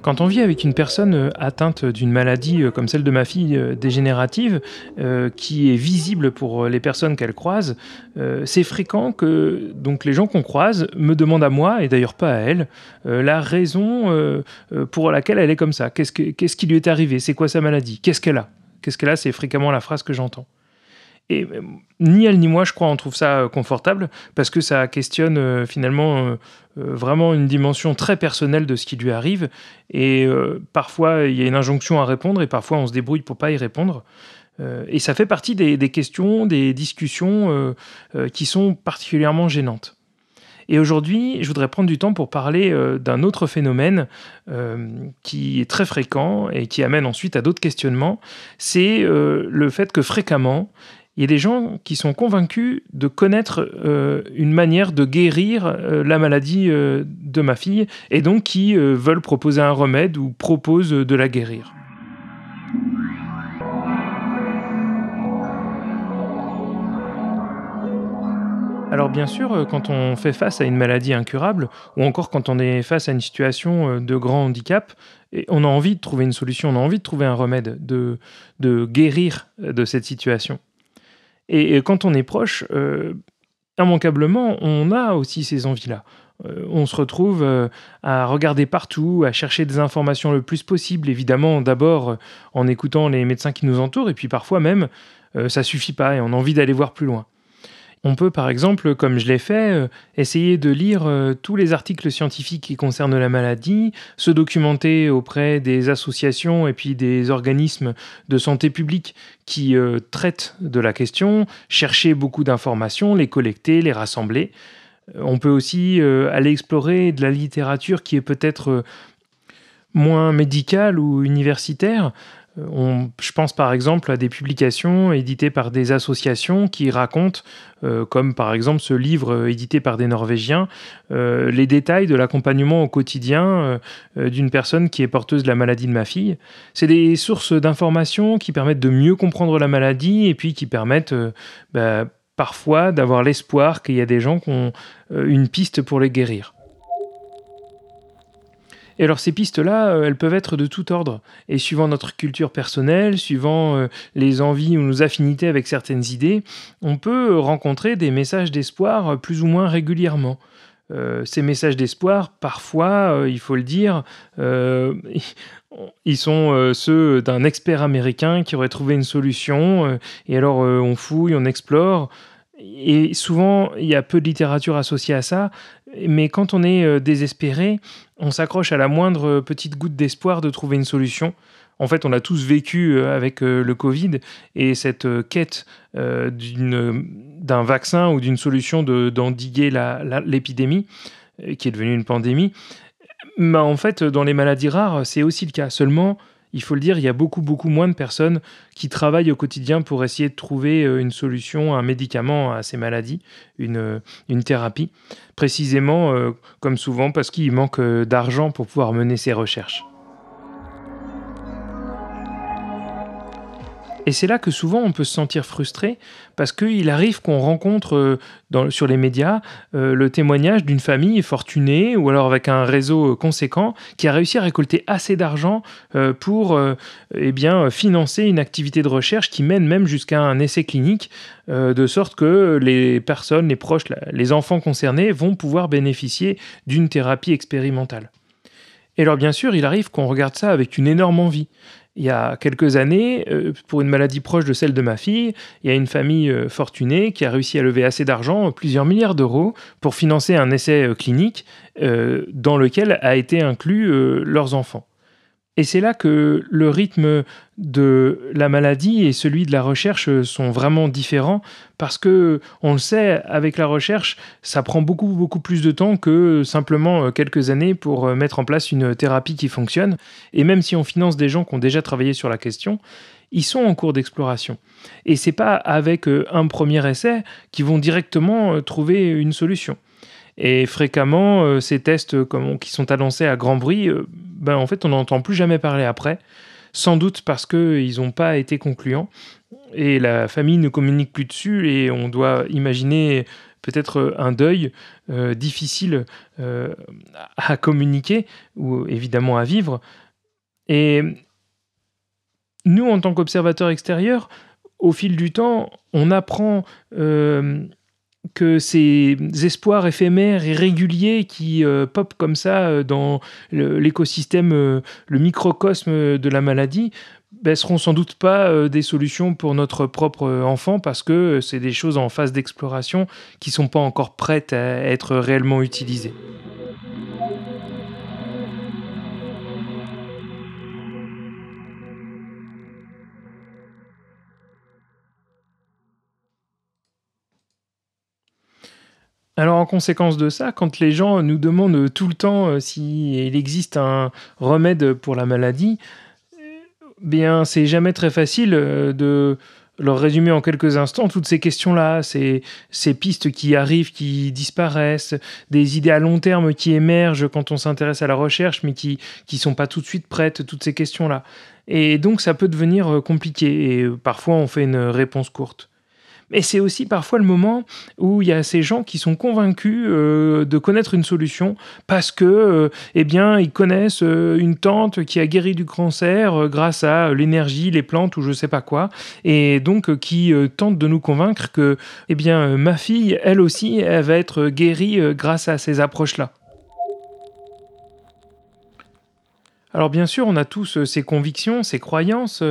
Quand on vit avec une personne euh, atteinte d'une maladie euh, comme celle de ma fille euh, dégénérative, qui est visible pour les personnes qu'elle croise, c'est fréquent que donc les gens qu'on croise me demandent à moi, et d'ailleurs pas à elle, la raison pour laquelle elle est comme ça. Qu'est-ce, qu'est-ce qui lui est arrivé? C'est quoi sa maladie? Qu'est-ce qu'elle a? Qu'est-ce qu'elle a? C'est fréquemment la phrase que j'entends. Et euh, ni elle ni moi, je crois, on trouve ça euh, confortable parce que ça questionne euh, finalement vraiment une dimension très personnelle de ce qui lui arrive. Et parfois, il y a une injonction à répondre et parfois, on se débrouille pour pas y répondre. et ça fait partie des, des questions, des discussions qui sont particulièrement gênantes. Et aujourd'hui, je voudrais prendre du temps pour parler d'un autre phénomène qui est très fréquent et qui amène ensuite à d'autres questionnements. C'est le fait que fréquemment, il y a des gens qui sont convaincus de connaître euh, une manière de guérir euh, la maladie euh, de ma fille et donc qui veulent proposer un remède ou proposent de la guérir. Alors bien sûr, quand on fait face à une maladie incurable, ou encore quand on est face à une situation de grand handicap, on a envie de trouver une solution, on a envie de trouver un remède, de guérir de cette situation. Et, quand on est proche, euh, immanquablement, on a aussi ces envies-là. Euh, on se retrouve euh, à regarder partout, à chercher des informations le plus possible, évidemment d'abord en écoutant les médecins qui nous entourent, et puis parfois même, ça suffit pas et on a envie d'aller voir plus loin. On peut par exemple, comme je l'ai fait, euh, essayer de lire euh, tous les articles scientifiques qui concernent la maladie, se documenter auprès des associations et puis des organismes de santé publique qui euh, traitent de la question, chercher beaucoup d'informations, les collecter, les rassembler. On peut aussi aller explorer de la littérature qui est peut-être moins médicale ou universitaire, je pense par exemple à des publications éditées par des associations qui racontent, euh, comme par exemple ce livre euh, édité par des Norvégiens, euh, les détails de l'accompagnement au quotidien d'une personne qui est porteuse de la maladie de ma fille. C'est des sources d'informations qui permettent de mieux comprendre la maladie et puis qui permettent bah, parfois d'avoir l'espoir qu'il y a des gens qui ont une piste pour les guérir. Et alors ces pistes-là, euh, elles peuvent être de tout ordre. Et suivant notre culture personnelle, suivant euh, les envies ou nos affinités avec certaines idées, on peut rencontrer des messages d'espoir euh, plus ou moins régulièrement. ces messages d'espoir, parfois, il faut le dire, ils sont ceux d'un expert américain qui aurait trouvé une solution, et alors on fouille, on explore, et souvent, il y a peu de littérature associée à ça, mais quand on est euh, désespéré, on s'accroche à la moindre petite goutte d'espoir de trouver une solution. En fait, on a tous vécu euh, avec euh, le Covid et cette quête d'un vaccin ou d'une solution d'endiguer l'épidémie, qui est devenue une pandémie. Mais en fait, dans les maladies rares, c'est aussi le cas. Seulement, il faut le dire, il y a beaucoup, beaucoup moins de personnes qui travaillent au quotidien pour essayer de trouver euh, une solution, un médicament à ces maladies, une, euh, une thérapie, précisément, euh, comme souvent, parce qu'il manque d'argent pour pouvoir mener ces recherches. Et c'est là que souvent on peut se sentir frustré parce qu'il arrive qu'on rencontre euh, sur les médias euh, le témoignage d'une famille fortunée ou alors avec un réseau conséquent qui a réussi à récolter assez d'argent euh, pour eh financer une activité de recherche qui mène même jusqu'à un essai clinique de sorte que les personnes, les proches, les enfants concernés vont pouvoir bénéficier d'une thérapie expérimentale. Et alors bien sûr, il arrive qu'on regarde ça avec une énorme envie il y a quelques années, euh, pour une maladie proche de celle de ma fille, il y a une famille euh, fortunée qui a réussi à lever assez d'argent, plusieurs milliards d'euros, pour financer un essai euh, clinique dans lequel a été inclus leurs enfants. Et c'est là que le rythme de la maladie et celui de la recherche sont vraiment différents parce que on le sait avec la recherche, ça prend beaucoup beaucoup plus de temps que simplement quelques années pour mettre en place une thérapie qui fonctionne et même si on finance des gens qui ont déjà travaillé sur la question, ils sont en cours d'exploration. Et c'est pas avec un premier essai qu'ils vont directement trouver une solution. Et fréquemment, euh, ces tests euh, qui sont annoncés à grand bruit, euh, ben, en fait, on n'entend plus jamais parler après. Sans doute parce qu'ils n'ont pas été concluants. Et la famille ne communique plus dessus et on doit imaginer peut-être un deuil difficile à communiquer ou évidemment à vivre. Et nous, en tant qu'observateurs extérieurs, au fil du temps, on apprend que ces espoirs éphémères et réguliers qui euh, popent comme ça euh, dans l'écosystème, euh, le microcosme de la maladie, ben, seront sans doute pas des solutions pour notre propre enfant parce que c'est des choses en phase d'exploration qui sont pas encore prêtes à être réellement utilisées. Alors en conséquence de ça, quand les gens nous demandent tout le temps euh, s'il existe un remède pour la maladie, bien c'est jamais très facile euh, de leur résumer en quelques instants toutes ces questions-là, ces, ces pistes qui arrivent, qui disparaissent, des idées à long terme qui émergent quand on s'intéresse à la recherche, mais qui ne sont pas tout de suite prêtes, toutes ces questions-là. Et donc ça peut devenir euh, compliqué, et parfois on fait une réponse courte. Mais c'est aussi parfois le moment où il y a ces gens qui sont convaincus euh, de connaître une solution parce que, euh, eh bien, ils connaissent euh, une tante qui a guéri du cancer grâce à l'énergie, les plantes ou je sais pas quoi, et donc qui tentent de nous convaincre que, eh bien, ma fille, elle aussi, elle va être guérie grâce à ces approches-là. Alors bien sûr, on a tous ces convictions, ces croyances,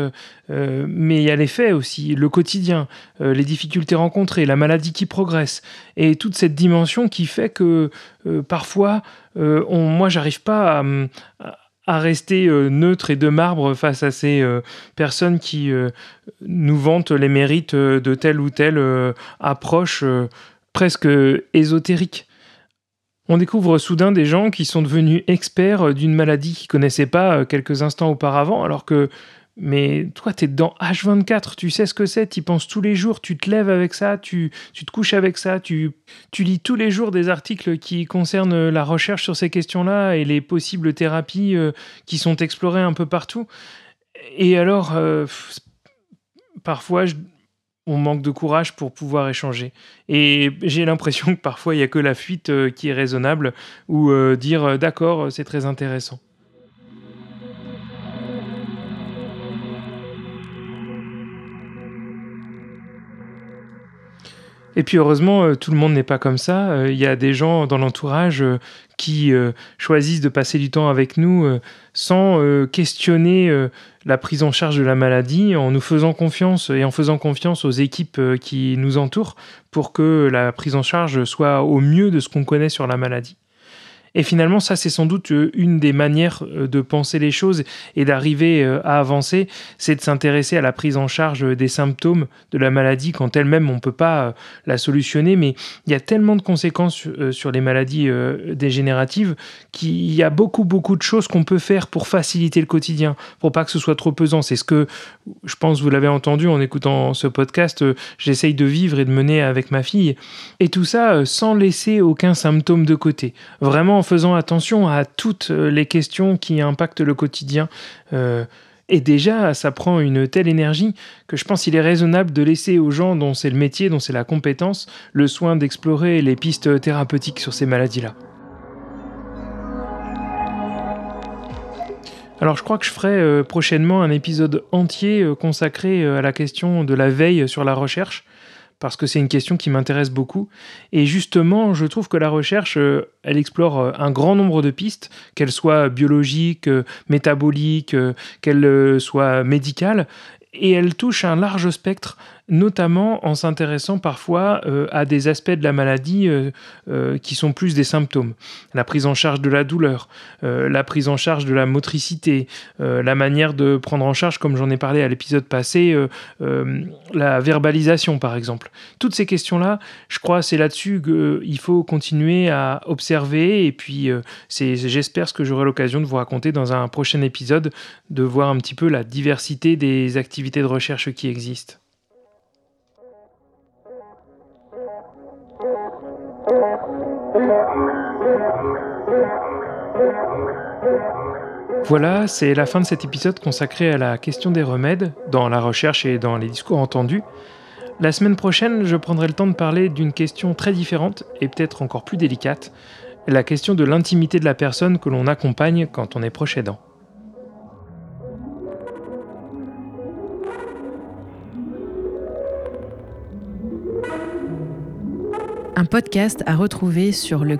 mais il y a les faits aussi, le quotidien, les difficultés rencontrées, la maladie qui progresse, et toute cette dimension qui fait que parfois, on, moi, j'arrive pas à, rester neutre et de marbre face à ces personnes qui nous vantent les mérites de telle ou telle approche presque ésotérique on découvre soudain des gens qui sont devenus experts d'une maladie qu'ils connaissaient pas euh, quelques instants auparavant, alors que mais toi, tu es dans H24, tu sais ce que c'est, tu y penses tous les jours, tu te lèves avec ça, tu, tu te couches avec ça, tu, tu, lis tous les jours des articles qui concernent la recherche sur ces questions-là et les possibles thérapies euh, qui sont explorées un peu partout. Et alors, euh, parfois, je, on manque de courage pour pouvoir échanger. Et j'ai l'impression que parfois il n'y a que la fuite euh, qui est raisonnable ou euh, dire euh, d'accord, c'est très intéressant. Et puis heureusement, tout le monde n'est pas comme ça. Il y a des gens dans l'entourage qui choisissent de passer du temps avec nous sans questionner la prise en charge de la maladie en nous faisant confiance et en faisant confiance aux équipes euh, qui nous entourent pour que la prise en charge soit au mieux de ce qu'on connaît sur la maladie. Et finalement, ça, c'est sans doute euh, une des manières euh, de penser les choses et d'arriver euh, à avancer, c'est de s'intéresser à la prise en charge des symptômes de la maladie quand elle-même, on ne peut pas la solutionner, mais il y a tellement de conséquences sur les maladies dégénératives qu'il y a beaucoup, beaucoup de choses qu'on peut faire pour faciliter le quotidien, pour pas que ce soit trop pesant. C'est ce que, je pense, vous l'avez entendu en écoutant ce podcast, j'essaye de vivre et de mener avec ma fille. Et tout ça sans laisser aucun symptôme de côté. Vraiment, faisant attention à toutes euh, les questions qui impactent le quotidien. Euh, et déjà, ça prend une telle énergie que je pense qu'il est raisonnable de laisser aux gens dont c'est le métier, dont c'est la compétence, le soin d'explorer les pistes thérapeutiques sur ces maladies-là. Alors je crois que je ferai euh, prochainement un épisode entier consacré à la question de la veille sur la recherche parce que c'est une question qui m'intéresse beaucoup. Et justement, je trouve que la recherche, euh, elle explore euh, un grand nombre de pistes, qu'elles soient biologiques, euh, métaboliques, qu'elles soient médicales, et elle touche un large spectre. Notamment en s'intéressant parfois euh, à des aspects de la maladie euh, euh, qui sont plus des symptômes. La prise en charge de la douleur, la prise en charge de la motricité, la manière de prendre en charge, comme j'en ai parlé à l'épisode passé, la verbalisation par exemple. Toutes ces questions-là, je crois, c'est là-dessus qu'il faut continuer à observer et puis c'est, j'espère ce que j'aurai l'occasion de vous raconter dans un prochain épisode, de voir un petit peu la diversité des activités de recherche qui existent. Voilà, c'est la fin de cet épisode consacré à la question des remèdes, dans la recherche et dans les discours entendus. La semaine prochaine, je prendrai le temps de parler d'une question très différente et peut-être encore plus délicate, la question de l'intimité de la personne que l'on accompagne quand on est proche aidant. Un podcast à retrouver sur le